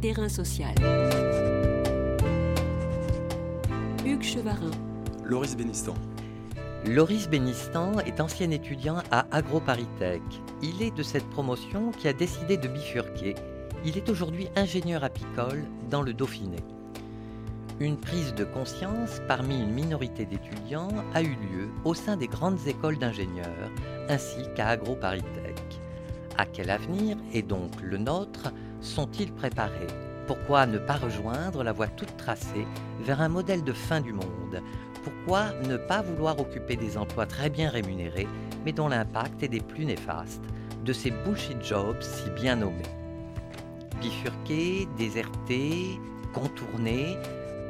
Terrain social. Hugues Chevarin. Loris Bénistan. Loris Bénistan est ancien étudiant à AgroParisTech. Il est de cette promotion qui a décidé de bifurquer. Il est aujourd'hui ingénieur apicole dans le Dauphiné. Une prise de conscience parmi une minorité d'étudiants a eu lieu au sein des grandes écoles d'ingénieurs ainsi qu'à AgroParisTech. À quel avenir, et donc le nôtre, sont-ils préparés? Pourquoi ne pas rejoindre la voie toute tracée vers un modèle de fin du monde? Pourquoi ne pas vouloir occuper des emplois très bien rémunérés, mais dont l'impact est des plus néfastes, de ces bullshit jobs si bien nommés. Bifurquer, déserter, contourner,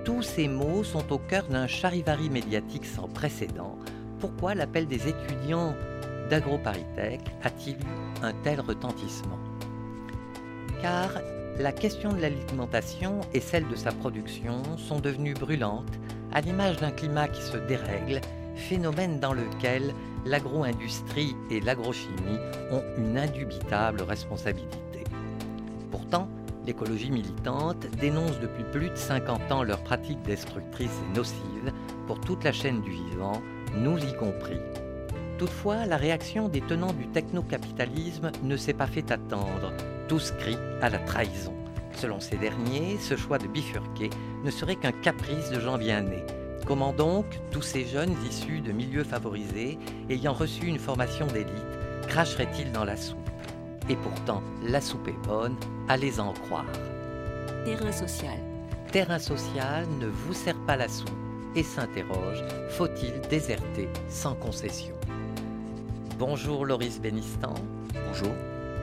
tous ces mots sont au cœur d'un charivari médiatique sans précédent. Pourquoi l'appel des étudiants d'AgroParisTech a-t-il eu un tel retentissement? Car la question de l'alimentation et celle de sa production sont devenues brûlantes à l'image d'un climat qui se dérègle, phénomène dans lequel l'agro-industrie et l'agrochimie ont une indubitable responsabilité. Pourtant, l'écologie militante dénonce depuis plus de 50 ans leurs pratiques destructrices et nocives pour toute la chaîne du vivant, nous y compris. Toutefois, la réaction des tenants du technocapitalisme ne s'est pas fait attendre. Tous crient à la trahison. Selon ces derniers, ce choix de bifurquer ne serait qu'un caprice de gens bien nés. Comment donc tous ces jeunes issus de milieux favorisés, ayant reçu une formation d'élite, cracheraient-ils dans la soupe? Et pourtant, la soupe est bonne, allez en croire. Terrain social. Terrain social ne vous sert pas la soupe et s'interroge, faut-il déserter sans concession? Bonjour Loris Bénistan. Bonjour.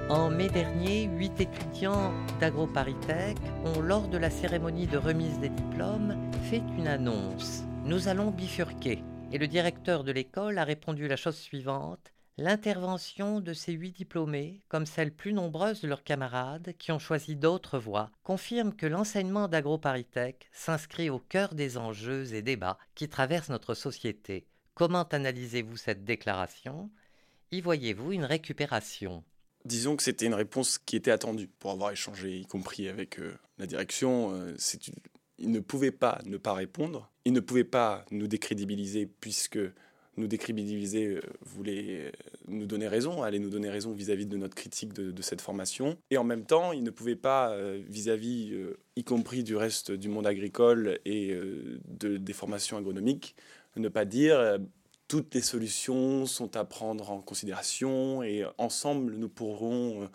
En mai dernier, huit étudiants d'AgroParisTech ont, lors de la cérémonie de remise des diplômes, fait une annonce. Nous allons bifurquer. Et le directeur de l'école a répondu la chose suivante. L'intervention de ces huit diplômés, comme celles plus nombreuses de leurs camarades qui ont choisi d'autres voies, confirme que l'enseignement d'AgroParisTech s'inscrit au cœur des enjeux et débats qui traversent notre société. Comment analysez-vous cette déclaration? Y voyez-vous une récupération? Disons que c'était une réponse qui était attendue pour avoir échangé, y compris avec euh, la direction. Euh, c'est une- Il ne pouvait pas ne pas répondre. Il ne pouvait pas nous décrédibiliser puisque nous décrédibiliser euh, voulait nous donner raison, allait nous donner raison vis-à-vis de notre critique de, cette formation. Et en même temps, il ne pouvait pas, vis-à-vis, y compris du reste du monde agricole et de, des formations agronomiques, ne pas dire toutes les solutions sont à prendre en considération et ensemble nous pourrons, euh,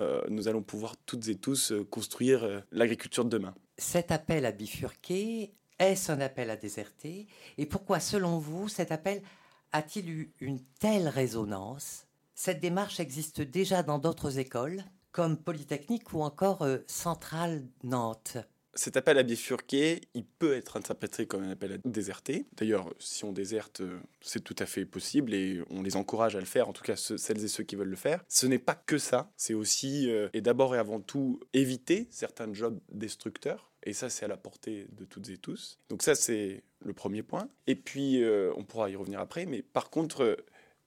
euh, nous allons pouvoir toutes et tous euh, construire l'agriculture de demain. Cet appel à bifurquer, est-ce un appel à déserter? Et pourquoi, selon vous, cet appel a-t-il eu une telle résonance? Cette démarche existe déjà dans d'autres écoles, comme Polytechnique ou encore Centrale Nantes. Cet appel à bifurquer, il peut être interprété comme un appel à déserter. D'ailleurs, si on déserte, euh, c'est tout à fait possible et on les encourage à le faire, en tout cas celles et ceux qui veulent le faire. Ce n'est pas que ça, c'est aussi, euh, et d'abord et avant tout, éviter certains jobs destructeurs. Et ça, c'est à la portée de toutes et tous. Donc ça, c'est le premier point. Et puis, euh, on pourra y revenir après. Mais par contre,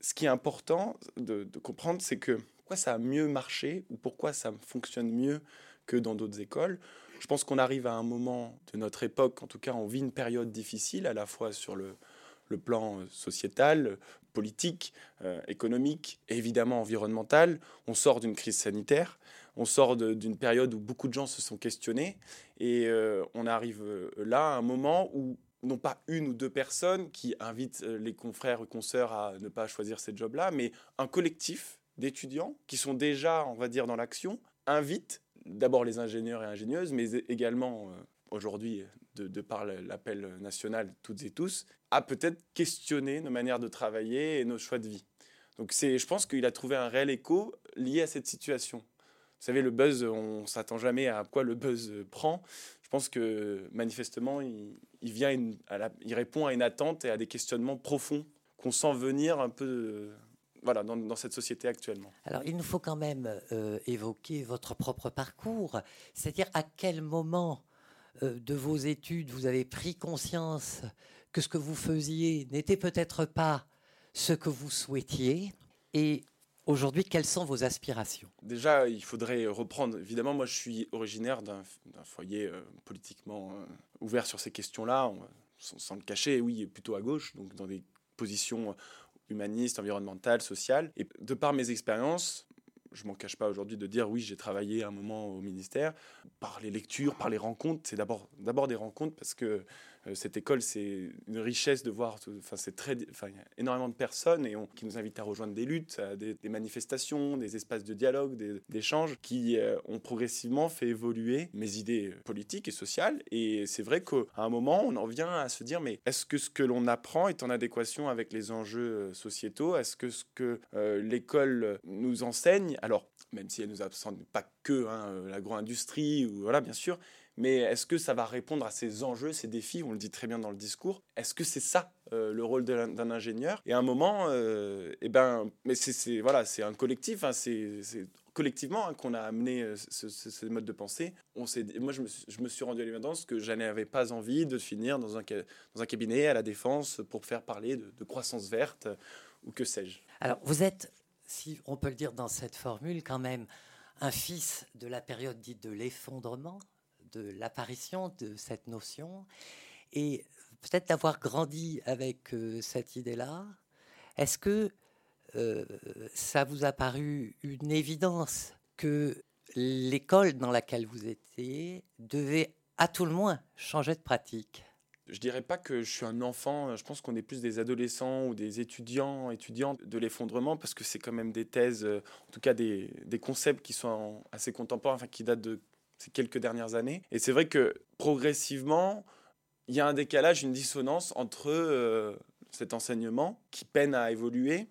ce qui est important de, de comprendre, c'est que pourquoi ça a mieux marché ou pourquoi ça fonctionne mieux que dans d'autres écoles. Je pense qu'on arrive à un moment de notre époque, en tout cas, on vit une période difficile, à la fois sur le, plan euh, sociétal, politique, euh, économique et évidemment environnemental. On sort d'une crise sanitaire, on sort d'une période où beaucoup de gens se sont questionnés et euh, on arrive là à un moment où non pas une ou deux personnes qui invitent les confrères ou consoeurs à ne pas choisir ces jobs-là, mais un collectif d'étudiants qui sont déjà, on va dire, dans l'action, invitent d'abord les ingénieurs et ingénieuses, mais également euh, aujourd'hui, de, par l'appel national toutes et tous, à peut-être questionner nos manières de travailler et nos choix de vie. Donc je pense qu'il a trouvé un réel écho lié à cette situation. Vous savez, le buzz, on s'attend jamais à quoi le buzz prend. Je pense que manifestement, il, il répond à une attente et à des questionnements profonds qu'on sent venir un peu euh, voilà, dans, dans cette société actuellement. Alors, il nous faut quand même euh, évoquer votre propre parcours, c'est-à-dire à quel moment euh, de vos études vous avez pris conscience que ce que vous faisiez n'était peut-être pas ce que vous souhaitiez, et Aujourd'hui, quelles sont vos aspirations? Déjà, il faudrait reprendre. Évidemment, moi, je suis originaire d'un foyer euh, politiquement ouvert sur ces questions-là, sans, sans, le cacher, oui, plutôt à gauche, donc dans des positions humanistes, environnementales, sociales. Et de par mes expériences, je m'en cache pas aujourd'hui de dire oui, j'ai travaillé un moment au ministère. Par les lectures, par les rencontres, c'est d'abord, des rencontres parce que cette école, c'est une richesse de voir. Enfin, c'est très, enfin, il y a énormément de personnes et qui nous invitent à rejoindre des luttes, des, manifestations, des espaces de dialogue, d'échanges qui euh, ont progressivement fait évoluer mes idées politiques et sociales. Et c'est vrai qu'à un moment, on en vient à se dire mais est-ce que ce que l'on apprend est en adéquation avec les enjeux euh, sociétaux? Est-ce que ce que l'école nous enseigne, alors même si elle nous enseigne pas que hein, l'agro-industrie ou voilà bien sûr, mais est-ce que ça va répondre à ces enjeux, ces défis? On le dit très bien dans le discours. Est-ce que c'est ça euh, le rôle d'un ingénieur? Et à un moment, euh, eh ben, mais c'est voilà, c'est un collectif. Hein, c'est collectivement hein, qu'on a amené euh, ce, mode de pensée. Moi, je me, suis rendu à l'évidence que je n'avais pas envie de finir dans un, cabinet à la défense pour faire parler de croissance verte ou que sais-je. Alors, vous êtes, si on peut le dire dans cette formule, quand même un fils de la période dite de l'effondrement l'apparition de cette notion et peut-être d'avoir grandi avec euh, cette idée-là. Est-ce que euh, ça vous a paru une évidence que l'école dans laquelle vous étiez devait à tout le moins changer de pratique? Je dirais pas que je suis un enfant, je pense qu'on est plus des adolescents ou des étudiants, étudiantes de l'effondrement, parce que c'est quand même des thèses, euh, en tout cas des, des concepts qui sont assez contemporains, enfin qui datent de ces quelques dernières années. Et c'est vrai que progressivement, il y a un décalage, une dissonance entre euh, cet enseignement qui peine à évoluer,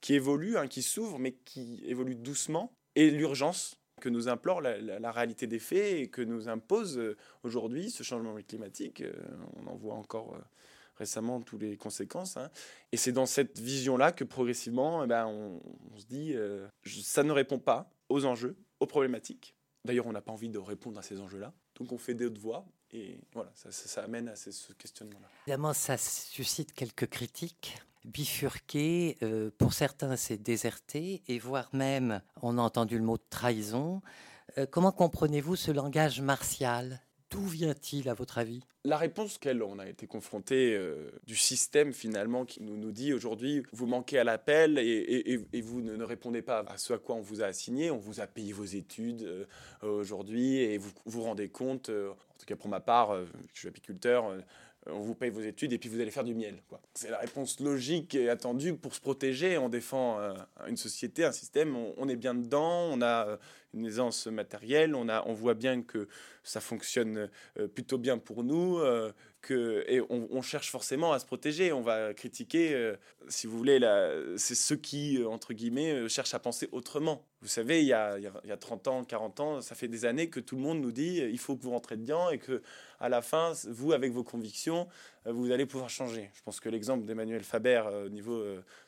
qui évolue, hein, qui s'ouvre, mais qui évolue doucement, et l'urgence que nous implore la, réalité des faits et que nous impose euh, aujourd'hui ce changement climatique. Euh, on en voit encore récemment toutes les conséquences. Hein. Et c'est dans cette vision-là que progressivement, eh ben, on, se dit, ça ne répond pas aux enjeux, aux problématiques. D'ailleurs, on n'a pas envie de répondre à ces enjeux-là. Donc on fait d'autres voix et voilà, ça, amène à ce questionnement-là. Évidemment, ça suscite quelques critiques. Bifurquer, euh, pour certains, c'est déserter, et voire même, on a entendu le mot de trahison. Euh, comment comprenez-vous ce langage martial? D'où vient-il, à votre avis? La réponse qu'elle, a été confronté euh, du système finalement qui nous, nous dit aujourd'hui, vous manquez à l'appel et, vous ne, répondez pas à ce à quoi on vous a assigné, on vous a payé vos études euh, aujourd'hui et vous vous rendez compte, euh, en tout cas pour ma part, je suis apiculteur, on vous paye vos études et puis vous allez faire du miel. C'est la réponse logique et attendue pour se protéger. On défend une société, un système, on, est bien dedans, on a une aisance matérielle, on, voit bien que ça fonctionne euh, plutôt bien pour nous, euh, et on, cherche forcément à se protéger. On va critiquer, euh, si vous voulez, c'est ceux qui, entre guillemets, cherchent à penser autrement. Vous savez, il y, a, il y, a, 30 ans, 40 ans, ça fait des années que tout le monde nous dit il faut que vous rentrez dedans et que à la fin, vous, avec vos convictions, vous allez pouvoir changer. Je pense que l'exemple d'Emmanuel Faber au niveau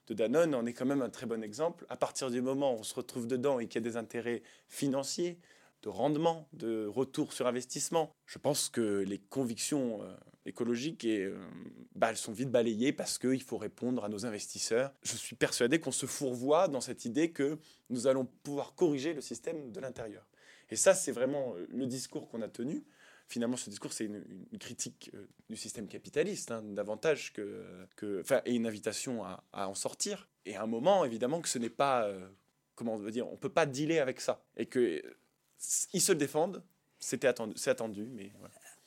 de Danone en est quand même un très bon exemple. À partir du moment où on se retrouve dedans et qu'il y a des intérêts financiers, de rendement, de retour sur investissement. Je pense que les convictions euh, écologiques, et, euh, bah, elles sont vite balayées parce qu'il faut répondre à nos investisseurs. Je suis persuadé qu'on se fourvoie dans cette idée que nous allons pouvoir corriger le système de l'intérieur. Et ça, c'est vraiment euh, le discours qu'on a tenu. Finalement, ce discours, c'est une, critique du système capitaliste, hein, davantage que, que, et une invitation à, en sortir. Et à un moment, évidemment, que ce n'est pas comment on veut dire, on peut pas dealer avec ça. Et que ils se défendent, c'était attendu, c'est attendu, mais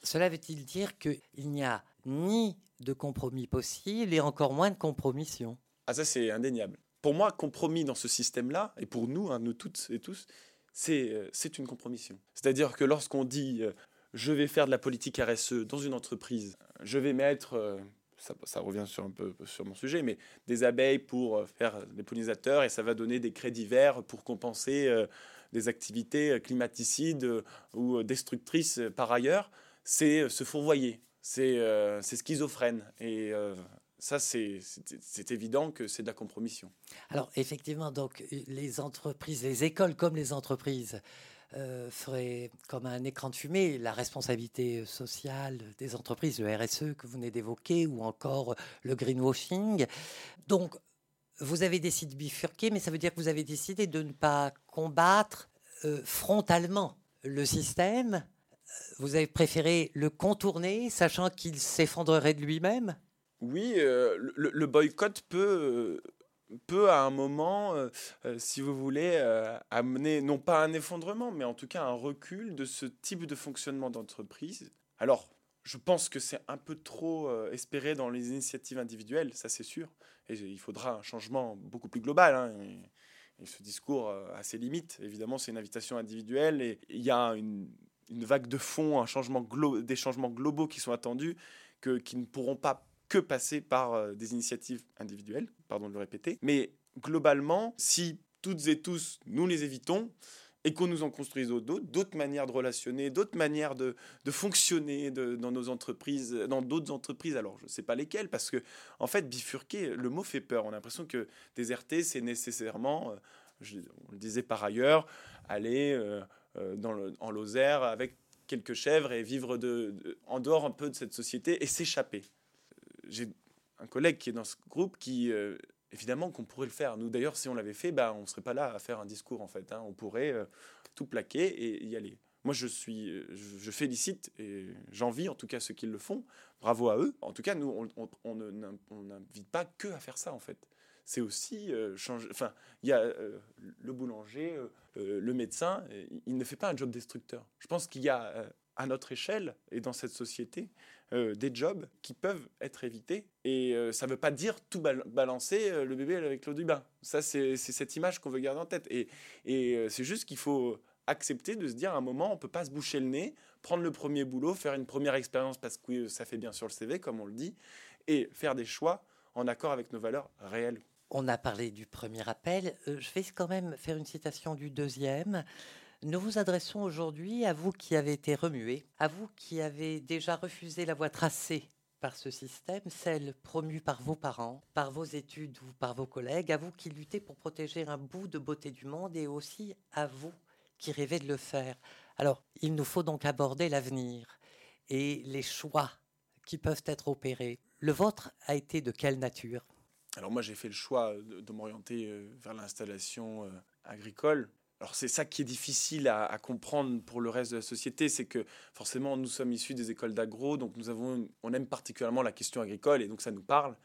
Cela veut-il dire qu'il n'y a ni de compromis possible et encore moins de compromission? Ah ça c'est indéniable. Pour moi, compromis dans ce système-là, et pour nous, hein, nous toutes et tous, c'est, euh, c'est une compromission. C'est-à-dire que lorsqu'on dit euh, je vais faire de la politique RSE dans une entreprise, je vais mettre, euh, ça, ça, revient sur un peu sur mon sujet, mais des abeilles pour faire des pollinisateurs et ça va donner des crédits verts pour compenser des activités climaticides ou destructrices par ailleurs, c'est euh, se fourvoyer, c'est euh, schizophrène. Et ça, c'est évident que c'est de la compromission. Alors, effectivement, donc, les entreprises, les écoles comme les entreprises, feraient comme un écran de fumée la responsabilité sociale des entreprises, le RSE que vous venez d'évoquer, ou encore le greenwashing. Donc, vous avez décidé de bifurquer, mais ça veut dire que vous avez décidé de ne pas combattre euh, frontalement le système. Vous avez préféré le contourner, sachant qu'il s'effondrerait de lui-même? Oui, euh, le, boycott peut, peut à un moment, si vous voulez, amener non pas un effondrement, mais en tout cas un recul de ce type de fonctionnement d'entreprise. Alors, je pense que c'est un peu trop espéré dans les initiatives individuelles, ça c'est sûr. Et il faudra un changement beaucoup plus global. Hein, et, ce discours a ses limites. Évidemment, c'est une invitation individuelle et il y a une, vague de fond, un changement des changements globaux qui sont attendus, que, qui ne pourront pas que passer par des initiatives individuelles, pardon de le répéter. Mais globalement, si toutes et tous nous les évitons, et qu'on nous en construise d'autres, d'autres manières de relationner, d'autres manières de, de fonctionner dans nos entreprises, dans d'autres entreprises. Alors, je ne sais pas lesquelles, parce que, en fait, bifurquer, le mot fait peur. On a l'impression que déserter, c'est nécessairement, euh, je, on le disait par ailleurs, aller euh, euh, dans le, en Lozère avec quelques chèvres et vivre de, en dehors un peu de cette société et s'échapper. J'ai un collègue qui est dans ce groupe qui évidemment qu'on pourrait le faire. Nous, d'ailleurs, si on l'avait fait, bah, on ne serait pas là à faire un discours, en fait. Hein. On pourrait euh, tout plaquer et y aller. Moi, je suis, euh, je, félicite et j'envie, en tout cas, ceux qui le font. Bravo à eux. En tout cas, nous, on n'invite pas que à faire ça, en fait. C'est aussi euh, changer. Enfin, il y a le boulanger, le médecin. Il ne fait pas un job destructeur. Je pense qu'il y a à notre échelle et dans cette société euh, des jobs qui peuvent être évités. Et euh, ça ne veut pas dire tout balancer euh, le bébé avec l'eau du bain. Ça, c'est cette image qu'on veut garder en tête. Et, et c'est juste qu'il faut accepter de se dire à un moment, on peut pas se boucher le nez, prendre le premier boulot, faire une première expérience parce que ça fait bien sur le CV, comme on le dit, et faire des choix en accord avec nos valeurs réelles. On a parlé du premier appel. je vais quand même faire une citation du deuxième. Nous vous adressons aujourd'hui à vous qui avez été remué, à vous qui avez déjà refusé la voie tracée par ce système, celle promue par vos parents, par vos études ou par vos collègues, à vous qui luttez pour protéger un bout de beauté du monde et aussi à vous qui rêvez de le faire. Alors, il nous faut donc aborder l'avenir et les choix qui peuvent être opérés. Le vôtre a été de quelle nature? Alors moi j'ai fait le choix de, m'orienter euh, vers l'installation euh, agricole alors c'est ça qui est difficile à, comprendre pour le reste de la société, c'est que forcément nous sommes issus des écoles d'agro, donc nous avons, on aime particulièrement la question agricole et donc ça nous parle.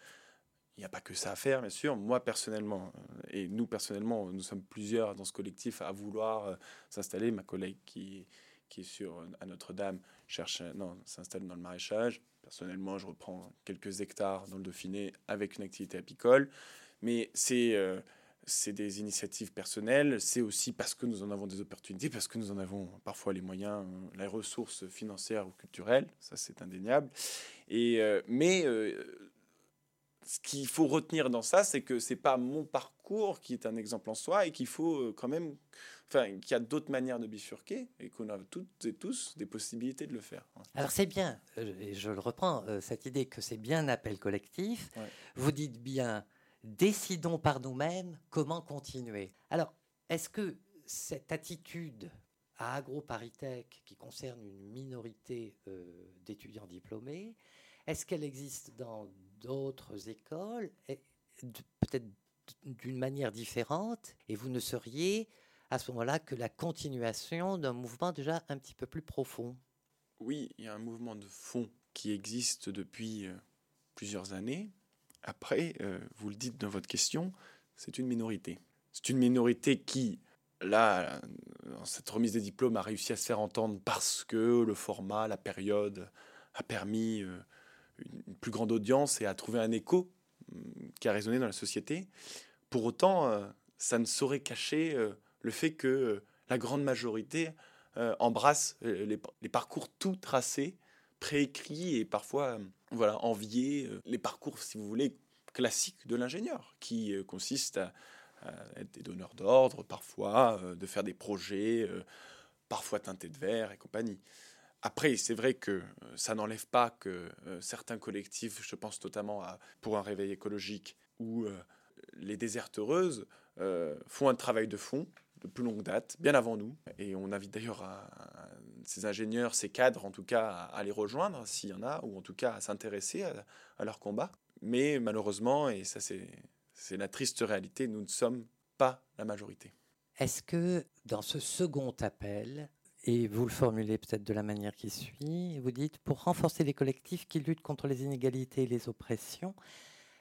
Il n'y a pas que ça à faire, bien sûr. Moi personnellement, euh, et nous personnellement, nous sommes plusieurs dans ce collectif à vouloir s'installer. Ma collègue qui, qui est sur à Notre-Dame cherche, non, s'installe dans le maraîchage. Personnellement, je reprends quelques hectares dans le Dauphiné avec une activité apicole, mais c'est euh, c'est des initiatives personnelles, c'est aussi parce que nous en avons des opportunités, parce que nous en avons parfois les moyens, les ressources financières ou culturelles, ça c'est indéniable. Et, euh, mais euh, ce qu'il faut retenir dans ça, c'est que c'est pas mon parcours qui est un exemple en soi et qu'il faut euh, quand même, enfin, qu'il y a d'autres manières de bifurquer et qu'on a toutes et tous des possibilités de le faire. Alors c'est bien, et je le reprends, cette idée que c'est bien un appel collectif. Vous dites bien décidons par nous-mêmes comment continuer. Alors, est-ce que cette attitude à AgroParisTech qui concerne une minorité euh, d'étudiants diplômés, est-ce qu'elle existe dans d'autres écoles, peut-être d'une manière différente, et vous ne seriez à ce moment-là que la continuation d'un mouvement déjà un petit peu plus profond. Oui, il y a un mouvement de fond qui existe depuis euh, plusieurs années, après, euh, vous le dites dans votre question, c'est une minorité. C'est une minorité qui, là, dans cette remise des diplômes, a réussi à se faire entendre parce que le format, la période a permis euh, une plus grande audience et a trouvé un écho qui a résonné dans la société. Pour autant, euh, ça ne saurait cacher le fait que la grande majorité embrasse les, parcours tout tracés préécrit et parfois euh, voilà, euh, les parcours, si vous voulez, classiques de l'ingénieur, qui euh, consistent à, être des donneurs d'ordre, parfois, de faire des projets, parfois teintés de verre et compagnie. Après, c'est vrai que ça n'enlève pas que certains collectifs, je pense notamment à Pour un réveil écologique ou les désertes heureuses, font un travail de fond de plus longue date, bien avant nous. Et on invite d'ailleurs ces ingénieurs, ces cadres en tout cas, à, les rejoindre s'il y en a, ou en tout cas à s'intéresser à, leur combat. Mais malheureusement, et ça C'est la triste réalité, nous ne sommes pas la majorité. Est-ce que dans ce second appel, et vous le formulez peut-être de la manière qui suit, vous dites pour renforcer les collectifs qui luttent contre les inégalités et les oppressions,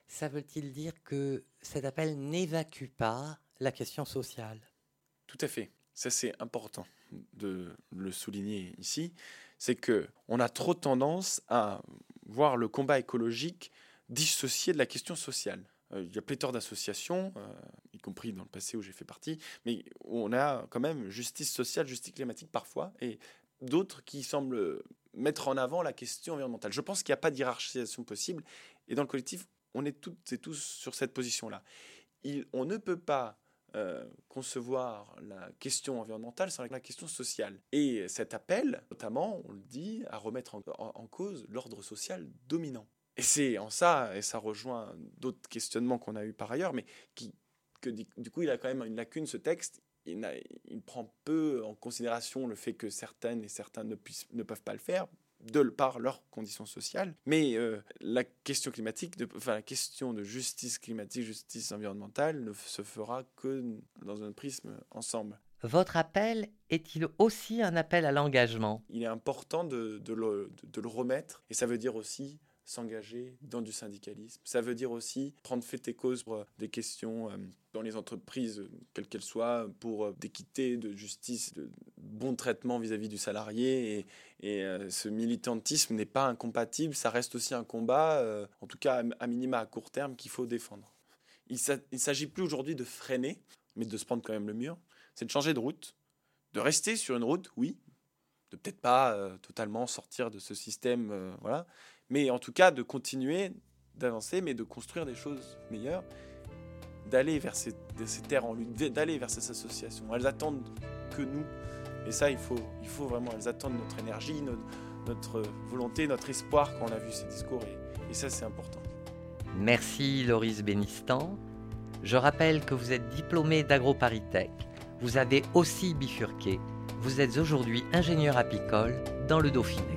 ça veut-il dire que cet appel n'évacue pas la question sociale? Tout à fait. Ça c'est important de le souligner ici, c'est que on a trop tendance à voir le combat écologique dissocié de la question sociale. Euh, il y a pléthore d'associations, euh, y compris dans le passé où j'ai fait partie, mais on a quand même justice sociale, justice climatique parfois, et d'autres qui semblent mettre en avant la question environnementale. Je pense qu'il n'y a pas d'hierarchisation possible, et dans le collectif, on est toutes et tous sur cette position-là. On ne peut pas euh, concevoir la question environnementale sans la question sociale. Et cet appel, notamment, on le dit, à remettre en cause l'ordre social dominant. Et c'est en ça, et ça rejoint d'autres questionnements qu'on a eu par ailleurs, mais qui, que du coup, il a quand même une lacune, ce texte. Il, il prend peu en considération le fait que certaines et certains ne, puissent, ne peuvent pas le faire, de par leurs conditions sociales. Mais euh, la question climatique, de, enfin la question de justice climatique, justice environnementale, ne se fera que dans un prisme ensemble. Votre appel est-il aussi un appel à l'engagement? Il est important de, de, le, de, le, remettre, et ça veut dire aussi s'engager dans du syndicalisme. Ça veut dire aussi prendre fait et cause pour euh, des questions euh, dans les entreprises, quelles qu'elles soient, pour euh, d'équité, de justice, de bon traitement vis-à-vis du salarié. Et, ce militantisme n'est pas incompatible, ça reste aussi un combat, en tout cas à minima à court terme, qu'il faut défendre. Il ne s'agit plus aujourd'hui de freiner, mais de se prendre quand même le mur. C'est de changer de route, de rester sur une route, oui, de peut-être pas totalement sortir de ce système, voilà, mais en tout cas de continuer d'avancer, mais de construire des choses meilleures, d'aller vers ces, terres en lutte, d'aller vers ces associations. Elles attendent que nous, et ça, il faut, il faut vraiment, elles attendent notre énergie, notre, volonté, notre espoir quand on a vu ces discours, et, et ça, c'est important. Merci Loris Bénistan. Je rappelle que vous êtes diplômé d'AgroParisTech. Vous avez aussi bifurqué. Vous êtes aujourd'hui ingénieur apicole dans le Dauphiné.